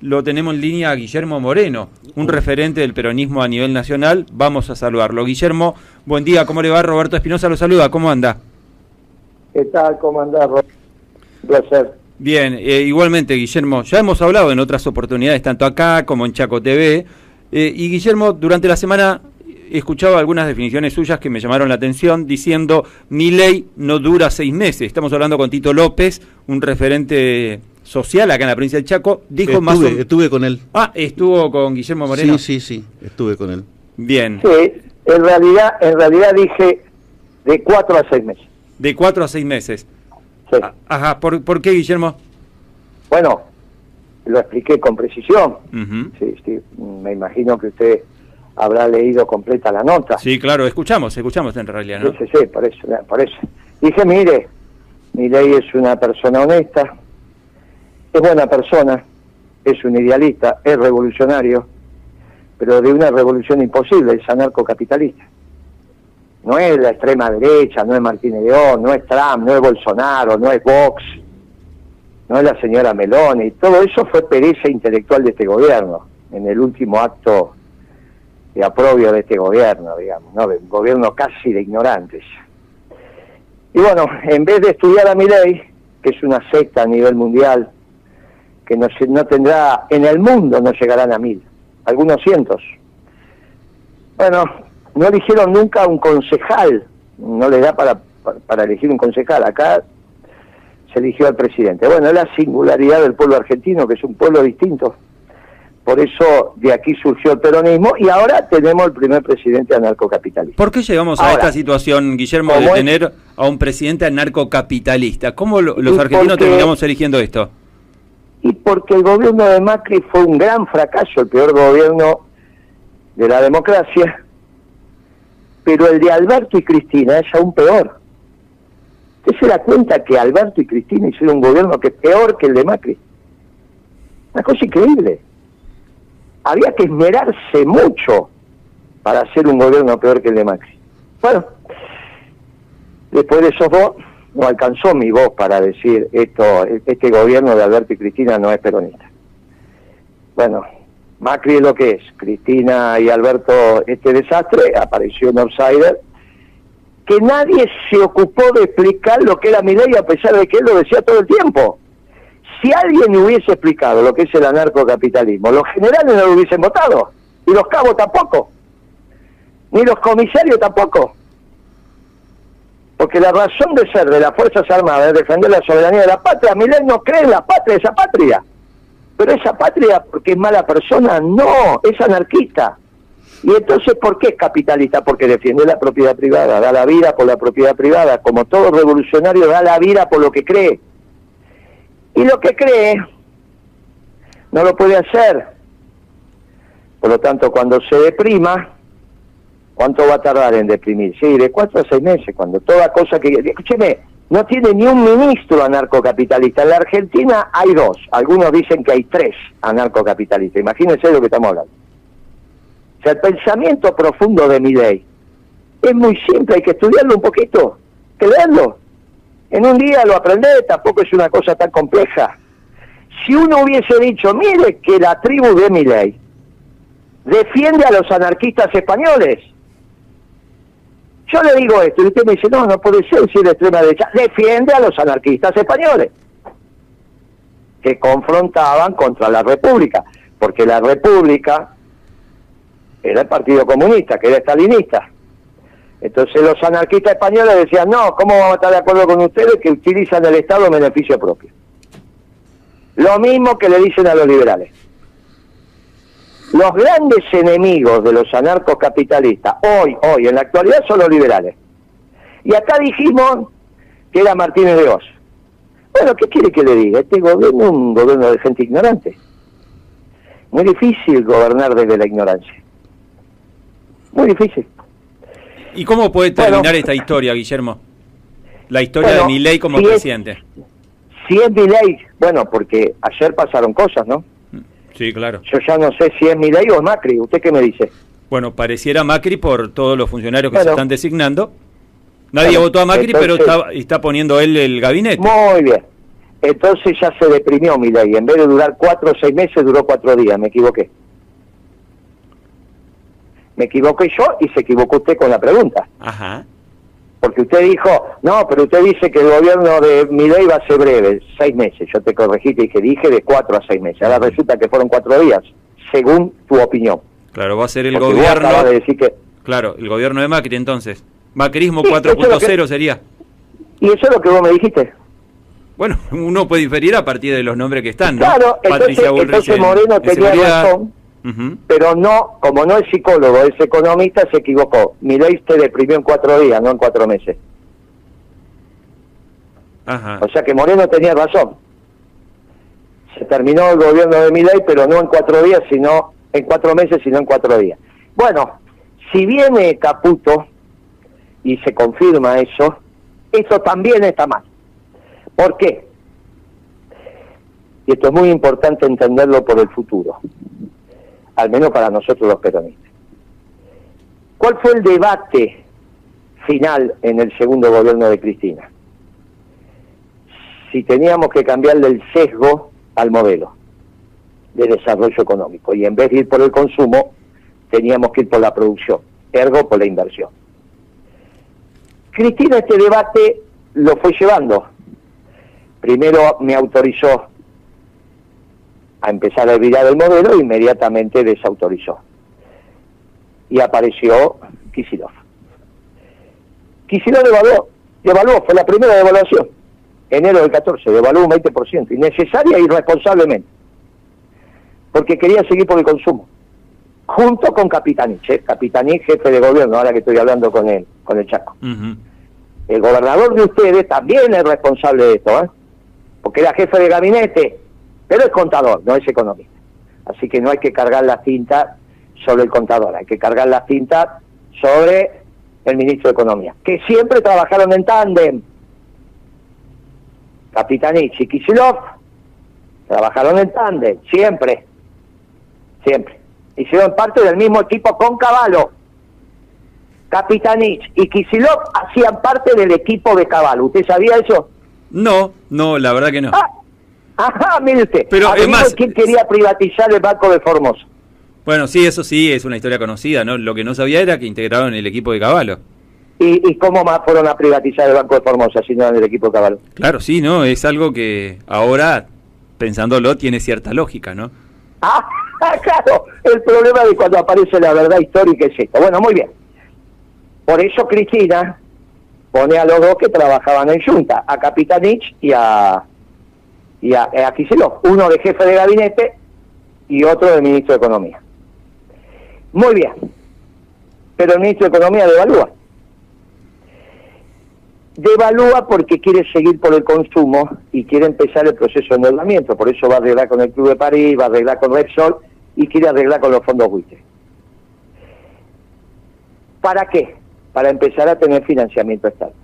Lo tenemos en línea a Guillermo Moreno, un referente del peronismo a nivel nacional. Vamos a saludarlo. Guillermo, buen día, ¿cómo le va? Roberto Espinosa lo saluda, ¿cómo anda? ¿Qué tal? ¿Cómo andás, Roberto? Un placer. Bien, eh, igualmente, Guillermo, ya hemos hablado en otras oportunidades, tanto acá como en Chaco TV. eh, y Guillermo, durante la semana he escuchado algunas definiciones suyas que me llamaron la atención, diciendo, mi ley no dura seis meses. Estamos hablando con Tito López, un referente social acá en la provincia del Chaco. Dijo estuve, más o- estuve con él. Ah, estuvo con Guillermo Moreno. Sí, sí, sí, estuve con él. Bien, Sí, en realidad, en realidad dije de cuatro a seis meses. de cuatro a seis meses. Sí. Ah, Ajá, ¿por, por qué, Guillermo? Bueno, lo expliqué con precisión. Sí, sí, me imagino que usted habrá leído completa la nota. Sí, claro, escuchamos, escuchamos en realidad, ¿no? Sí, sí, sí, por eso, por eso. Dije, mire, mi ley es una persona honesta, es buena persona, es un idealista, es revolucionario, pero de una revolución imposible, es anarcocapitalista. No es la extrema derecha, no es Martínez León, no es Trump, no es Bolsonaro, no es Vox, no es la señora Meloni. Todo eso fue pereza intelectual de este gobierno, en el último acto de aprobio de este gobierno, digamos, ¿no? Un gobierno casi de ignorantes. Y bueno, en vez de estudiar a mi ley, que es una secta a nivel mundial, que no, no tendrá, en el mundo no llegarán a mil, algunos cientos. Bueno, no eligieron nunca un concejal, no le da para, para, para elegir un concejal, acá se eligió al presidente. Bueno, es la singularidad del pueblo argentino, que es un pueblo distinto. Por eso de aquí surgió el peronismo y ahora tenemos el primer presidente anarcocapitalista. ¿Por qué llegamos a esta situación, Guillermo, de tener a un presidente anarcocapitalista? ¿Cómo lo- los argentinos porque- terminamos eligiendo esto? Y porque el gobierno de Macri fue un gran fracaso, el peor gobierno de la democracia, pero el de Alberto y Cristina es aún peor. ¿Usted se da cuenta que Alberto y Cristina hicieron un gobierno que es peor que el de Macri? Una cosa increíble. Había que esmerarse mucho para hacer un gobierno peor que el de Macri. Bueno, después de esos dos, no alcanzó mi voz para decir esto, este gobierno de Alberto y Cristina no es peronista. Bueno, Macri es lo que es, Cristina y Alberto este desastre, apareció en Outsider, que nadie se ocupó de explicar lo que era mi ley a pesar de que él lo decía todo el tiempo. Si alguien hubiese explicado lo que es el anarcocapitalismo, los generales no lo hubiesen votado, y los cabos tampoco, ni los comisarios tampoco. Porque la razón de ser de las Fuerzas Armadas es defender la soberanía de la patria. Milei no cree en la patria, esa patria. Pero esa patria, porque es mala persona, no, es anarquista. Y entonces, ¿por qué es capitalista? Porque defiende la propiedad privada, da la vida por la propiedad privada. Como todo revolucionario, da la vida por lo que cree. Y lo que cree, no lo puede hacer. Por lo tanto, cuando se deprima, ¿Cuánto va a tardar en deprimir? Sí, de cuatro a seis meses, cuando toda cosa que... Escúcheme, no tiene ni un ministro anarcocapitalista. En la Argentina hay dos, algunos dicen que hay tres anarcocapitalistas. Imagínense lo que estamos hablando. O sea, el pensamiento profundo de mi ley es muy simple, hay que estudiarlo un poquito, que. En un día lo aprendés, tampoco es una cosa tan compleja. Si uno hubiese dicho, mire que la tribu de mi ley defiende a los anarquistas españoles, yo le digo esto y usted me dice, no, no puede ser si es de extrema derecha. Defiende a los anarquistas españoles que confrontaban contra la República, porque la República era el Partido Comunista, que era estalinista. Entonces los anarquistas españoles decían, no, ¿cómo vamos a estar de acuerdo con ustedes que utilizan el Estado en beneficio propio? Lo mismo que le dicen a los liberales. Los grandes enemigos de los anarcocapitalistas, hoy, hoy, en la actualidad, son los liberales. Y acá dijimos que era Martínez de Oz. Bueno, ¿qué quiere que le diga? Este gobierno es un gobierno de gente ignorante. Muy difícil gobernar desde la ignorancia. Muy difícil. ¿Y cómo puede Bueno. terminar esta historia, Guillermo? La historia Bueno, de mi ley como si es- presidente. Si es mi ley, bueno, porque ayer pasaron cosas, ¿no? Sí, claro. Yo ya no sé si es mi ley o es Macri. ¿Usted qué me dice? Bueno, pareciera Macri por todos los funcionarios que Bueno. se están designando. Nadie Bueno, votó a Macri, pero entonces- está, está poniendo él el gabinete. Muy bien. Entonces ya se deprimió mi ley. En vez de durar cuatro o seis meses, duró cuatro días. Me equivoqué. Me equivoqué yo y se equivocó usted con la pregunta. Ajá. Porque usted dijo, no, pero usted dice que el gobierno de mi ley va a ser breve, seis meses. Yo te corregí y dije, dije de cuatro a seis meses. Ahora resulta que fueron cuatro días, según tu opinión. Claro, va a ser el Porque gobierno. de decir que... Claro, el gobierno de Macri entonces. Macrismo Sí, eso es lo 4.0 que- sería. Y eso es lo que vos me dijiste. Bueno, uno puede inferir a partir de los nombres que están, ¿no? Claro, entonces- Bullrich entonces en- Moreno en tenía seguridad. razón. Pero no, como no es psicólogo, es economista, se equivocó. Mi ley te deprimió en cuatro días, no en cuatro meses. Ajá. O sea que Moreno tenía razón. Se terminó el gobierno de Milei, pero no en cuatro días, sino en cuatro meses, sino en cuatro días. Bueno, si viene Caputo y se confirma eso, eso también está mal. ¿Por qué? Y esto es muy importante entenderlo por el futuro, al menos para nosotros los peronistas. ¿Cuál fue el debate final en el segundo gobierno de Cristina? si teníamos que cambiarle el sesgo al modelo de desarrollo económico y en vez de ir por el consumo, teníamos que ir por la producción, ergo por la inversión. Cristina este debate lo fue llevando. Primero me autorizó a empezar a olvidar el modelo e inmediatamente desautorizó. Y apareció Kisilov. Kisilov devaluó, devaluó, fue la primera devaluación enero del 14, devaluó un 20%, innecesaria e irresponsablemente, porque quería seguir por el consumo, junto con Capitanich, ¿eh? Capitanich jefe de gobierno, ahora que estoy hablando con él, con el Chaco. El gobernador de ustedes también es responsable de esto, ¿eh? porque era jefe de gabinete, pero es contador, no es economista. Así que no hay que cargar la cinta sobre el contador, hay que cargar la cinta sobre el ministro de Economía, que siempre trabajaron en tándem. Capitanich y Kisilov trabajaron en tándem, siempre, siempre. Hicieron parte del mismo equipo con Caballo. Capitanich y Kisilov hacían parte del equipo de Caballo. ¿Usted sabía eso? No, no, la verdad que no. Ah, ajá, mire usted. Pero, es Averigüe más- quién quería privatizar el Banco de Formosa. Bueno, sí, eso sí, es una historia conocida, ¿no? Lo que no sabía era que integraron el equipo de Caballo. ¿Y, y cómo más fueron a privatizar el Banco de Formosa si no eran del equipo de Caballo? Claro, sí, ¿no? Es algo que ahora, pensándolo, tiene cierta lógica, ¿no? Ah, claro, el problema de cuando aparece la verdad histórica es esto. Bueno, muy bien. Por eso Cristina pone a los dos que trabajaban en Junta, a Capitanich y a, y a, a Kicillof, uno de jefe de gabinete y otro de ministro de Economía. Muy bien, pero el ministro de Economía devalúa. Devalúa porque quiere seguir por el consumo y quiere empezar el proceso de endeudamiento. Por eso va a arreglar con el Club de París, va a arreglar con Repsol y quiere arreglar con los fondos buitres. ¿Para qué? Para empezar a tener financiamiento externo,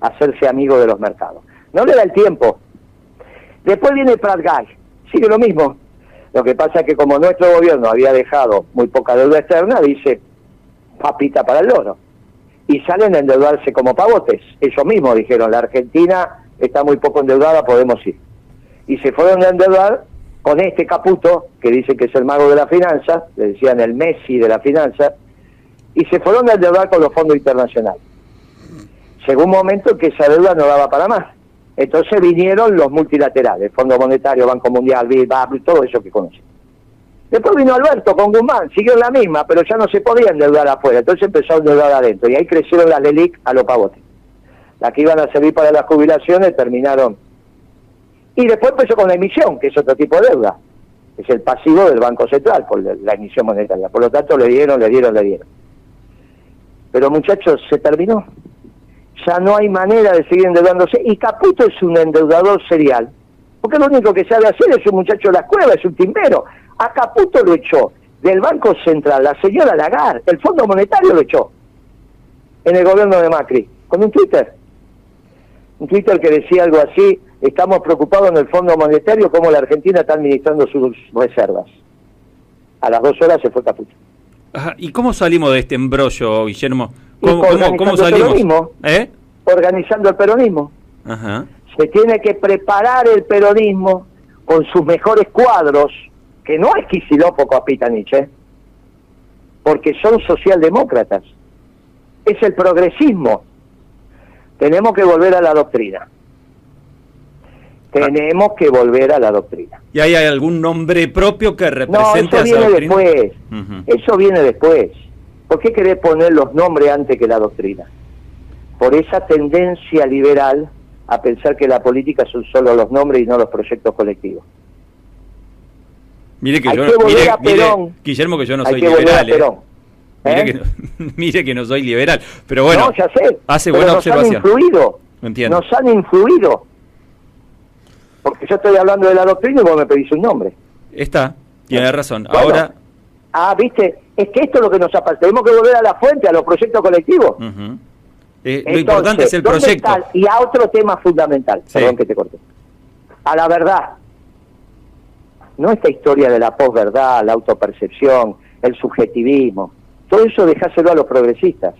hacerse amigo de los mercados. No le da el tiempo. Después viene Prat Gay, sigue lo mismo. Lo que pasa es que como nuestro gobierno había dejado muy poca deuda externa, dice papita para el loro. Y salen a endeudarse como pavotes. Ellos mismos dijeron, la Argentina está muy poco endeudada, podemos ir. Y se fueron a endeudar con este Caputo, que dice que es el mago de la finanza, le decían el Messi de la finanza, y se fueron a endeudar con los fondos internacionales. Llegó un momento en que esa deuda no daba para más. Entonces vinieron los multilaterales, Fondo Monetario, Banco Mundial, BID, todo eso que conocen. Después vino Alberto con Guzmán, siguió la misma, pero ya no se podía endeudar afuera, entonces empezó a endeudar adentro, y ahí crecieron las LELIC a los pavotes. Las que iban a servir para las jubilaciones terminaron. Y después empezó con la emisión, que es otro tipo de deuda, es el pasivo del Banco Central por la emisión monetaria. Por lo tanto, le dieron, le dieron, le dieron. Pero muchachos, se terminó. Ya no hay manera de seguir endeudándose. Y Caputo es un endeudador serial. Porque lo único que sabe hacer es un muchacho de la escuela, es un timbero. A Caputo lo echó del Banco Central la señora Lagarde, el Fondo Monetario lo echó en el gobierno de Macri, con un Twitter. Un Twitter que decía algo así, estamos preocupados en el Fondo Monetario cómo la Argentina está administrando sus reservas. A las dos horas se fue Caputo. Ajá, ¿Y cómo salimos de este embrollo, Guillermo? ¿Cómo, el salimos? peronismo. ¿Eh? Organizando el peronismo. Ajá. Se tiene que preparar el peronismo con sus mejores cuadros, que no es Kicillof Capitanich, ¿eh? porque son socialdemócratas. Es el progresismo. Tenemos que volver a la doctrina. Tenemos que volver a la doctrina. ¿Y hay algún nombre propio que represente no, eso viene después. Eso viene después. ¿Por qué querés poner los nombres antes que la doctrina? Por esa tendencia liberal a pensar que la política son solo los nombres y no los proyectos colectivos. Mire que yo, mire, Guillermo, que yo no soy liberal. ¿eh? Mire, que no, mire, que no, soy liberal. Pero bueno, ya sé, hace buena nos observación. Han influido, Nos han influido. Porque yo estoy hablando de la doctrina y vos me pedís un nombre. Está, tiene razón. Ahora. Ah, viste, es que esto es lo que nos aparte. Tenemos que volver a la fuente, a los proyectos colectivos. Eh, lo importante es el proyecto. Y a otro tema fundamental, perdón que te corte. A la verdad. No esta historia de la posverdad, la autopercepción, el subjetivismo. Todo eso dejáselo a los progresistas.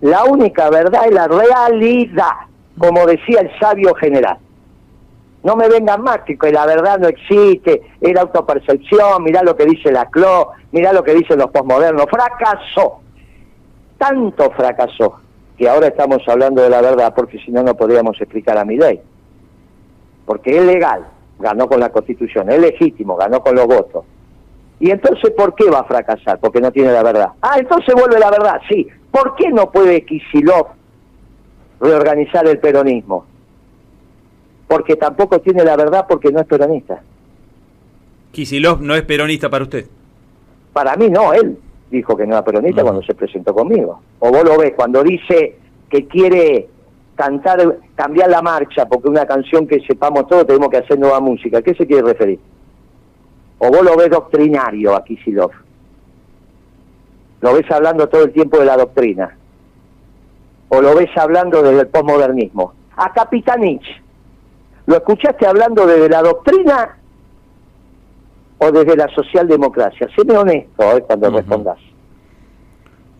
La única verdad es la realidad, como decía el sabio general. No me vengan más que la verdad no existe, es la autopercepción, mirá lo que dice la CLO, mirá lo que dicen los posmodernos. Fracasó. Tanto fracasó que ahora estamos hablando de la verdad porque si no, no podríamos explicar a mi ley. Porque es legal, ganó con la Constitución, es legítimo, ganó con los votos. Y entonces, ¿por qué va a fracasar? Porque no tiene la verdad. Ah, entonces vuelve la verdad, sí. ¿Por qué no puede Kisilov reorganizar el peronismo? Porque tampoco tiene la verdad porque no es peronista. Kisilov no es peronista para usted. Para mí no, él dijo que no era peronista cuando se presentó conmigo. O vos lo ves cuando dice que quiere cantar, cambiar la marcha, porque una canción que sepamos todos tenemos que hacer nueva música. ¿A qué se quiere referir? o vos lo ves doctrinario a Kisilov. Lo ves hablando todo el tiempo de la doctrina. O lo ves hablando desde el posmodernismo. A Capitanich, ¿lo escuchaste hablando desde la doctrina o desde la socialdemocracia? Séme honesto eh, cuando respondas.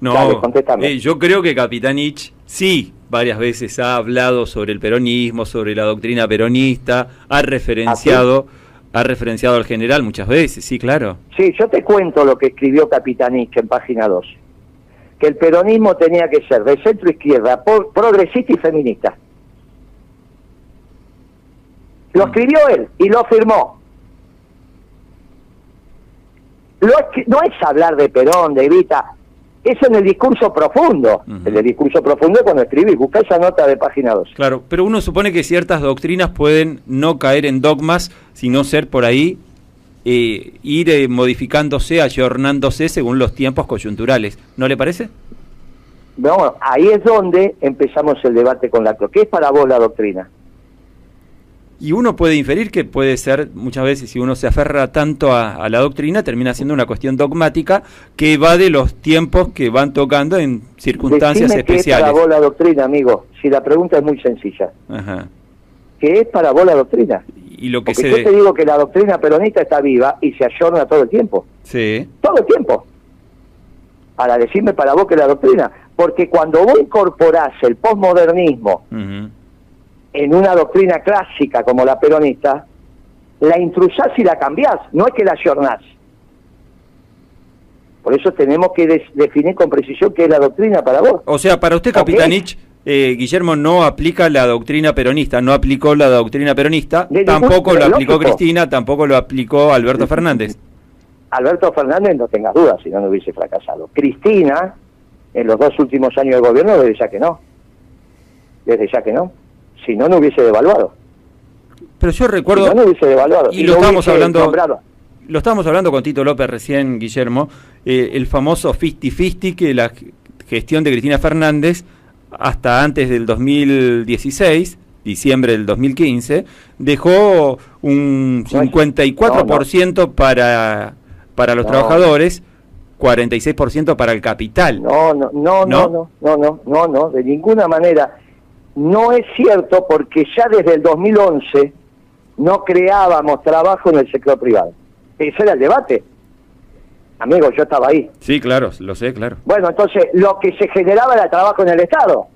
No, eh, yo creo que Capitanich sí varias veces ha hablado sobre el peronismo, sobre la doctrina peronista, ha referenciado... ¿Ah, ha referenciado al general muchas veces, sí, claro. Sí, yo te cuento lo que escribió Capitanich en página 2. Que el peronismo tenía que ser de centro izquierda, progresista y feminista. Lo mm. escribió él y lo firmó. no es hablar de Perón, de Evita, es en el discurso profundo. En el discurso profundo cuando escribí, busca esa nota de página 2. Claro, pero uno supone que ciertas doctrinas pueden no caer en dogmas, sino ser por ahí, eh, ir eh, modificándose, ayornándose según los tiempos coyunturales. ¿No le parece? Bueno, ahí es donde empezamos el debate con la... ¿Qué es para vos la doctrina? Y uno puede inferir que puede ser, muchas veces, si uno se aferra tanto a, la doctrina, termina siendo una cuestión dogmática que va de los tiempos que van tocando en circunstancias especiales. ¿Qué es para vos la doctrina, amigo? Si la pregunta es muy sencilla. Ajá. ¿Qué es para vos la doctrina? Y lo que Porque yo te digo que la doctrina peronista está viva y se ayorna todo el tiempo. Sí. Todo el tiempo. Para decirme para vos que la doctrina. Porque cuando vos incorporás el posmodernismo, en una doctrina clásica como la peronista, la intrusás y la cambiás, no es que la ayornás. Por eso tenemos que definir con precisión qué es la doctrina para vos. O sea, para usted, Capitanich, eh, Guillermo no aplica la doctrina peronista, no aplicó la doctrina peronista, tampoco lo aplicó Cristina, tampoco lo aplicó Alberto Fernández. Alberto Fernández, no tengas dudas, si no, no hubiese fracasado. Cristina, en los dos últimos años de gobierno, desde ya que no. Desde ya que no si no, no hubiese devaluado. Pero yo recuerdo... no, hubiese devaluado. Y, lo estábamos hablando... Lo estábamos hablando con Tito López recién, Guillermo, eh, el famoso fisti-fisti que la gestión de Cristina Fernández hasta antes del 2016, diciembre del 2015, dejó un 54% para, para los trabajadores, 46% para el capital. No, no, no, no, no, no, no, no, no, de ninguna manera no es cierto porque ya desde el 2011 no creábamos trabajo en el sector privado. Ese era el debate. Amigo, yo estaba ahí. Sí, claro, lo sé, claro. Bueno, entonces lo que se generaba era trabajo en el Estado.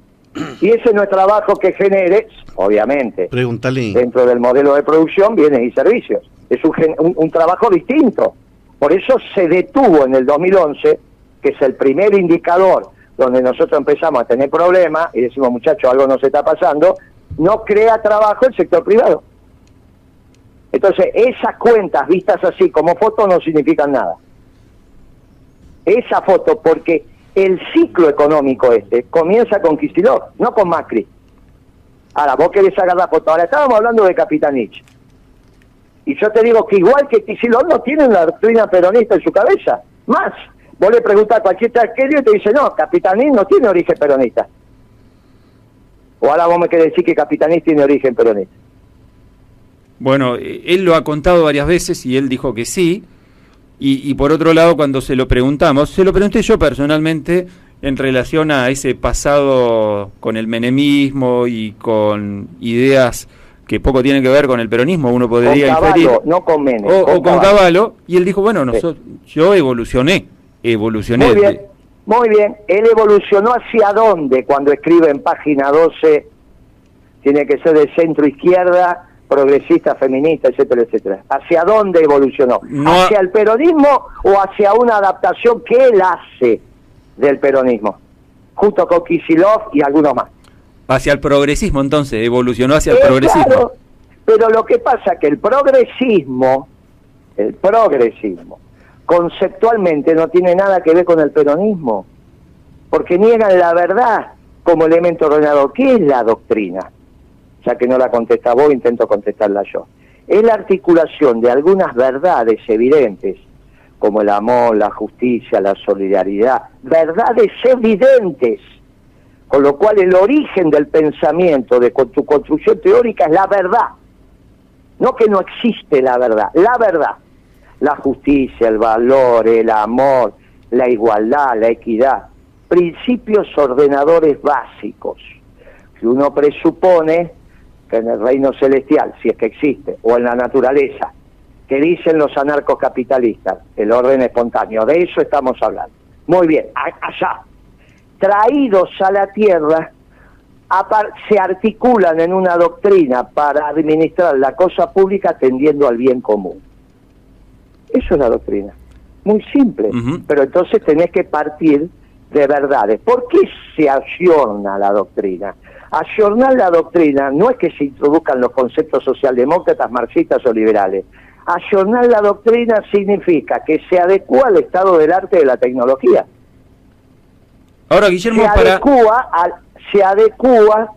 Y ese no es trabajo que genere, obviamente, Pregúntale. dentro del modelo de producción, bienes y servicios. Es un, gen- un- un trabajo distinto. Por eso se detuvo en el 2011, que es el primer indicador donde nosotros empezamos a tener problemas y decimos, muchachos, algo nos está pasando, no crea trabajo el sector privado. Entonces, esas cuentas vistas así como foto no significan nada. Esa foto, porque el ciclo económico este comienza con Kicillof, no con Macri. Ahora, vos querés sacar la foto. Ahora, estábamos hablando de Capitanich. Y yo te digo que igual que Kicillof no tiene una doctrina peronista en su cabeza. Más, vos le preguntás a cualquier traquerio y te dice, no, Capitanich no tiene origen peronista. O ahora vos me querés decir que Capitanich tiene origen peronista. Bueno, él lo ha contado varias veces y él dijo que sí. Y, y por otro lado, cuando se lo preguntamos, se lo pregunté yo personalmente en relación a ese pasado con el menemismo y con ideas que poco tienen que ver con el peronismo, uno Con podría inferir. No con Menem. o, o con Caballo. Caballo, y él dijo, bueno, nosotros, yo evolucioné, evolucioné. Muy bien, muy bien. Él evolucionó hacia dónde cuando escribe en página 12, tiene que ser de centro izquierda, progresista, feminista, etcétera, etcétera. ¿Hacia dónde evolucionó? No- ¿Hacia el peronismo o hacia una adaptación que él hace del peronismo? Junto con Kisilov y algunos más. Hacia el progresismo, entonces, evolucionó hacia el Eh, progresismo. claro, pero lo que pasa que el progresismo, el progresismo, conceptualmente no tiene nada que ver con el peronismo, porque niegan la verdad como elemento ordenador. ¿Qué es la doctrina? Ya que no la contesta vos, intento contestarla yo. Es la articulación de algunas verdades evidentes, como el amor, la justicia, la solidaridad, verdades evidentes con lo cual el origen del pensamiento, de tu construcción teórica, es la verdad. No que no existe la verdad, la verdad. La justicia, el valor, el amor, la igualdad, la equidad. Principios ordenadores básicos que uno presupone que en el reino celestial, si es que existe, o en la naturaleza, que dicen los anarcocapitalistas, el orden espontáneo. De eso estamos hablando. Muy bien, allá traídos a la tierra, se articulan en una doctrina para administrar la cosa pública atendiendo al bien común. Eso es la doctrina. Muy simple. Pero entonces tenés que partir de verdades. ¿Por qué se ayorna la doctrina? Ayornar la doctrina no es que se introduzcan los conceptos socialdemócratas, marxistas o liberales. Ayornar la doctrina significa que se adecua al estado del arte de la tecnología Ahora, Guillermo, se para... adecua a, se adecua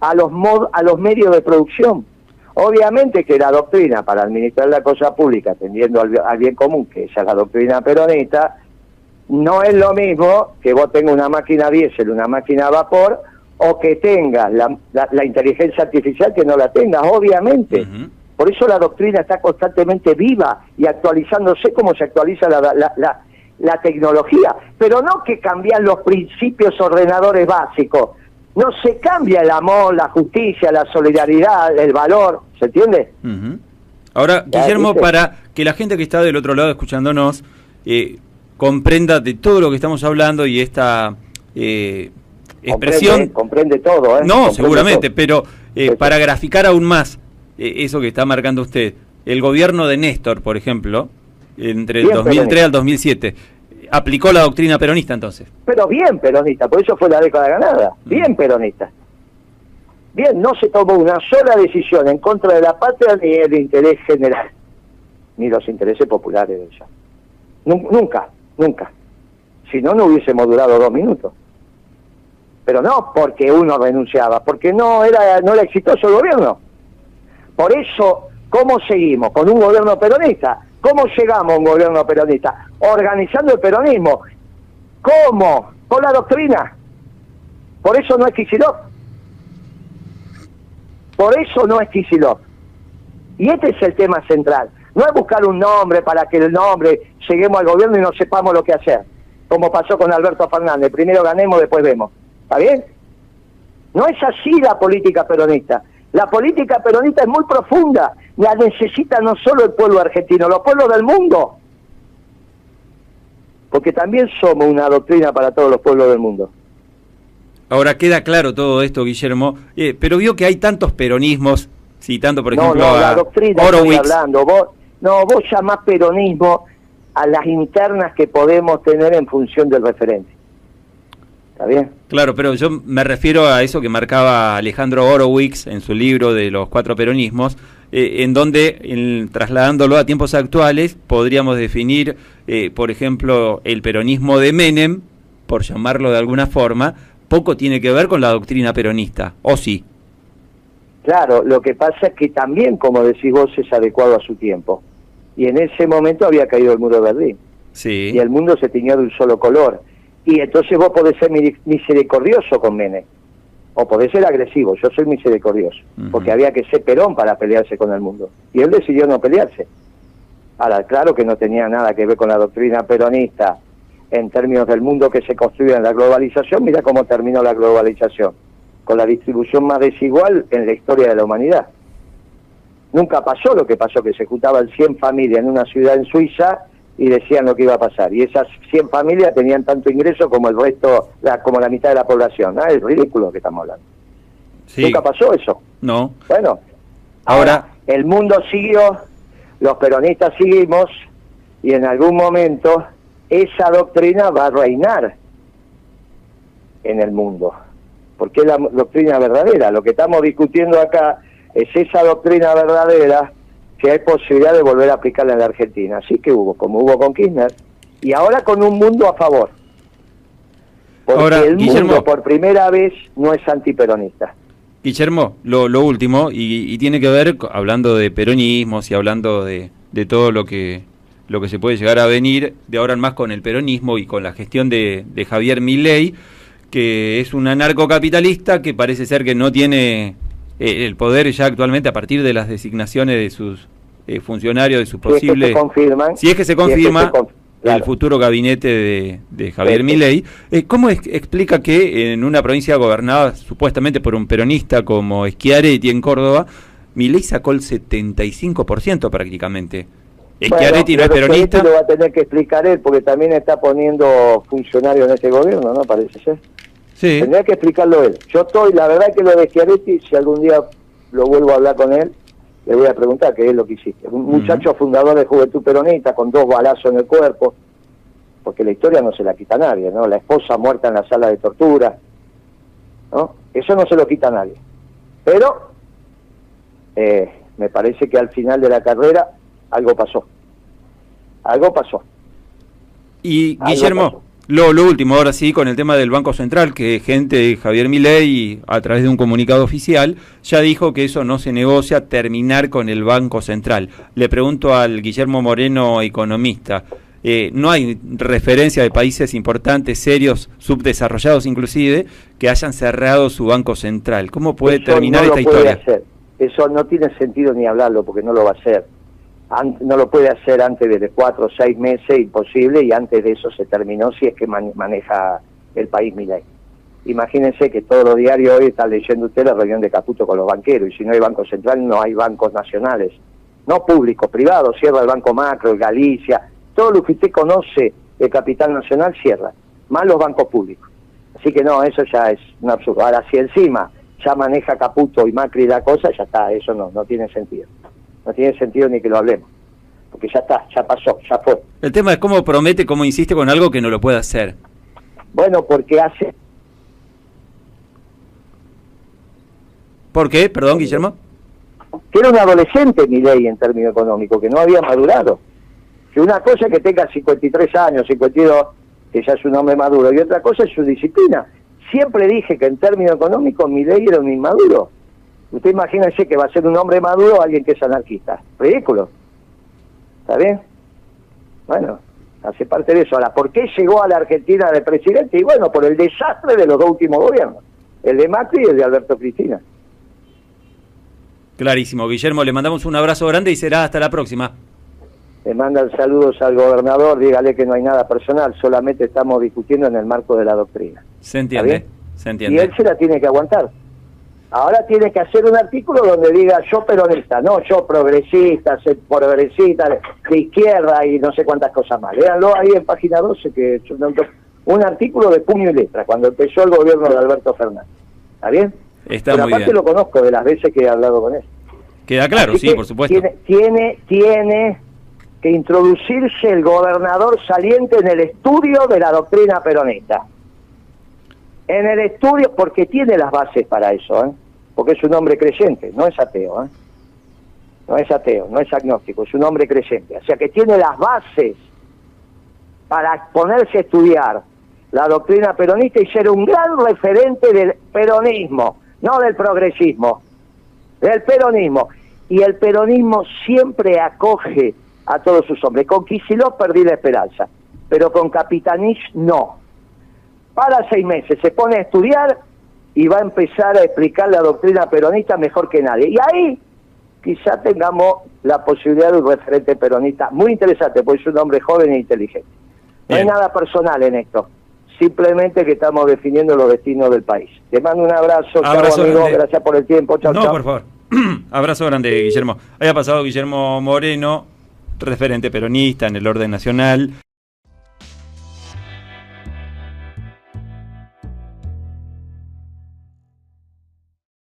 a los mod, a los medios de producción. Obviamente que la doctrina para administrar la cosa pública atendiendo al, bi- al bien común, que esa es la doctrina peronista, no es lo mismo que vos tengas una máquina diésel, una máquina a vapor, o que tengas la, la- la inteligencia artificial que no la tengas, obviamente. Por eso la doctrina está constantemente viva y actualizándose como se actualiza la, la- la- la tecnología. Pero no que cambian los principios ordenadores básicos. No se cambia el amor, la justicia, la solidaridad, el valor. ¿Se entiende? Ahora, Guillermo, para que la gente que está del otro lado escuchándonos eh, comprenda de todo lo que estamos hablando y esta eh, expresión... Comprende, comprende todo, ¿eh? No, Comprende seguramente, todo. pero eh, para graficar aún más eh, eso que está marcando usted, el gobierno de Néstor, por ejemplo, entre el Bien 2003 peronista. al 2007, aplicó la doctrina peronista entonces. Pero bien peronista, por eso fue la década ganada. Mm. Bien peronista. Bien, no se tomó una sola decisión en contra de la patria ni el interés general, ni los intereses populares de ella. Nun- Nunca, nunca. Si no, no hubiésemos durado dos minutos. Pero no porque uno renunciaba, porque no era, no era exitoso el gobierno. Por eso, ¿cómo seguimos? Con un gobierno peronista. ¿Cómo llegamos a un gobierno peronista? Organizando el peronismo. ¿Cómo? Con la doctrina. Por eso no es Kicillof. Por eso no es Kicillof. Y este es el tema central. No es buscar un nombre para que el nombre lleguemos al gobierno y no sepamos lo que hacer. Como pasó con Alberto Fernández. Primero ganemos, después vemos. ¿Está bien? No es así la política peronista. La política peronista es muy profunda. La necesita no solo el pueblo argentino, los pueblos del mundo. Porque también somos una doctrina para todos los pueblos del mundo. Ahora queda claro todo esto, Guillermo, eh, pero vio que hay tantos peronismos, citando por ejemplo no, no, la doctrina estoy hablando. Vos, no, vos llamás peronismo a las internas que podemos tener en función del referente. ¿Está bien? Claro, pero yo me refiero a eso que marcaba Alejandro Horowitz en su libro de los cuatro peronismos, eh, en donde, trasladándolo a tiempos actuales, podríamos definir, eh, por ejemplo, el peronismo de Menem, por llamarlo de alguna forma, poco tiene que ver con la doctrina peronista, ¿o sí? Claro, lo que pasa es que también, como decís vos, es adecuado a su tiempo. Y en ese momento había caído el muro de Berlín. Sí. Y el mundo se teñía de un solo color. Y entonces vos podés ser misericordioso con Menem. O podés ser agresivo. Yo soy misericordioso. Porque había que ser Perón para pelearse con el mundo. Y él decidió no pelearse. Ahora, claro que no tenía nada que ver con la doctrina peronista en términos del mundo que se construye en la globalización. Mira cómo terminó la globalización. Con la distribución más desigual en la historia de la humanidad. Nunca pasó lo que pasó, que se juntaban 100 familias en una ciudad en Suiza y decían lo que iba a pasar. Y esas 100 familias tenían tanto ingreso como el resto, la, como la mitad de la población. Ah, es ridículo que estamos hablando. Nunca pasó eso. No. Bueno, ahora el mundo siguió, los peronistas seguimos y en algún momento esa doctrina va a reinar en el mundo. Porque es la doctrina verdadera. Lo que estamos discutiendo acá es esa doctrina verdadera que hay posibilidad de volver a aplicarla en la Argentina. Así que hubo, como hubo con Kirchner, y ahora con un mundo a favor. Porque el mundo por primera vez no es antiperonista. Guillermo, lo, lo último, y, tiene que ver, hablando de peronismos y hablando de, de todo lo que lo que se puede llegar a venir de ahora en más con el peronismo y con la gestión de, de Javier Milei, que es un anarcocapitalista que parece ser que no tiene eh, el poder ya actualmente a partir de las designaciones de sus eh, funcionarios, de su posible... Si es que se confirman. Si es que se confirma... el futuro gabinete de, Javier Milei. Eh, ¿Cómo explica que en una provincia gobernada supuestamente por un peronista como Schiaretti en Córdoba, Milei sacó el 75% prácticamente? Schiaretti no es peronista. lo va a tener que explicar él porque también está poniendo funcionarios en este gobierno, ¿no? Parece ser. Tendría que explicarlo él. Yo estoy, la verdad que lo de Schiaretti, si algún día lo vuelvo a hablar con él, le voy a preguntar qué es lo que hiciste. Un muchacho fundador de Juventud Peronista con dos balazos en el cuerpo, porque la historia no se la quita a nadie, ¿no? La esposa muerta en la sala de tortura, ¿no? Eso no se lo quita a nadie. Pero eh, me parece que al final de la carrera algo pasó. Algo pasó. Y Guillermo, lo, lo, último, ahora sí, con el tema del Banco Central, que gente de Javier Milei, a través de un comunicado oficial, ya dijo que eso no se negocia terminar con el Banco Central. Le pregunto al Guillermo Moreno, economista, eh, no hay referencia de países importantes, serios, subdesarrollados inclusive, que hayan cerrado su Banco Central. ¿Cómo puede terminar esta historia? Eso no tiene sentido ni hablarlo porque no lo va a hacer no lo puede hacer antes de cuatro o seis meses, imposible, y antes de eso se terminó si es que maneja el país Milei. Imagínense que todos los diarios hoy están leyendo usted la reunión de Caputo con los banqueros, y si no hay Banco Central no hay bancos nacionales, no públicos, privados, cierra el Banco Macro, el Galicia, todo lo que usted conoce el capital nacional cierra, más los bancos públicos. Así que no, eso ya es un absurdo. Ahora, si encima ya maneja Caputo y Macri la cosa, ya está, eso no, no tiene sentido no tiene sentido ni que lo hablemos, porque ya está, ya pasó, ya fue. El tema es cómo promete, cómo insiste con algo que no lo puede hacer. Bueno, porque hace... ¿Por qué? Perdón, Guillermo. Que era un adolescente mi ley en términos económicos, que no había madurado. Que una cosa es que tenga 53 años, 52, que ya es un hombre maduro, y otra cosa es su disciplina. Siempre dije que en términos económicos mi ley era un inmaduro. Usted imagínese que va a ser un hombre maduro alguien que es anarquista. Ridículo. ¿Está bien? Bueno, hace parte de eso. Ahora, ¿por qué llegó a la Argentina de presidente? Y bueno, por el desastre de los dos últimos gobiernos. El de Macri y el de Alberto Cristina. Clarísimo. Guillermo, le mandamos un abrazo grande y será hasta la próxima. Le mandan saludos al gobernador, dígale que no hay nada personal, solamente estamos discutiendo en el marco de la doctrina. Se entiende, se entiende. Y él se la tiene que aguantar. Ahora tiene que hacer un artículo donde diga yo peronista, no yo progresista, progresista de izquierda y no sé cuántas cosas más. Léanlo ahí en página 12 que un artículo de puño y letra cuando empezó el gobierno de Alberto Fernández. ¿Está bien? Está Pero muy aparte bien. lo conozco de las veces que he hablado con él. Queda claro, Así sí, que por supuesto. Tiene, tiene, tiene que introducirse el gobernador saliente en el estudio de la doctrina peronista. En el estudio, porque tiene las bases para eso, ¿eh? porque es un hombre creyente, no es ateo, ¿eh? no es ateo, no es agnóstico, es un hombre creyente. O sea que tiene las bases para ponerse a estudiar la doctrina peronista y ser un gran referente del peronismo, no del progresismo, del peronismo. Y el peronismo siempre acoge a todos sus hombres. Con Kicillof perdí la esperanza, pero con Capitanich no. Para seis meses, se pone a estudiar y va a empezar a explicar la doctrina peronista mejor que nadie. Y ahí quizá tengamos la posibilidad de un referente peronista muy interesante, porque es un hombre joven e inteligente. No hay nada personal en esto, simplemente que estamos definiendo los destinos del país. Te mando un abrazo, chao Abrazo amigo, grande. gracias por el tiempo, chao, no, chao. por favor. Abrazo grande, Guillermo. Haya pasado Guillermo Moreno, referente peronista en el orden nacional.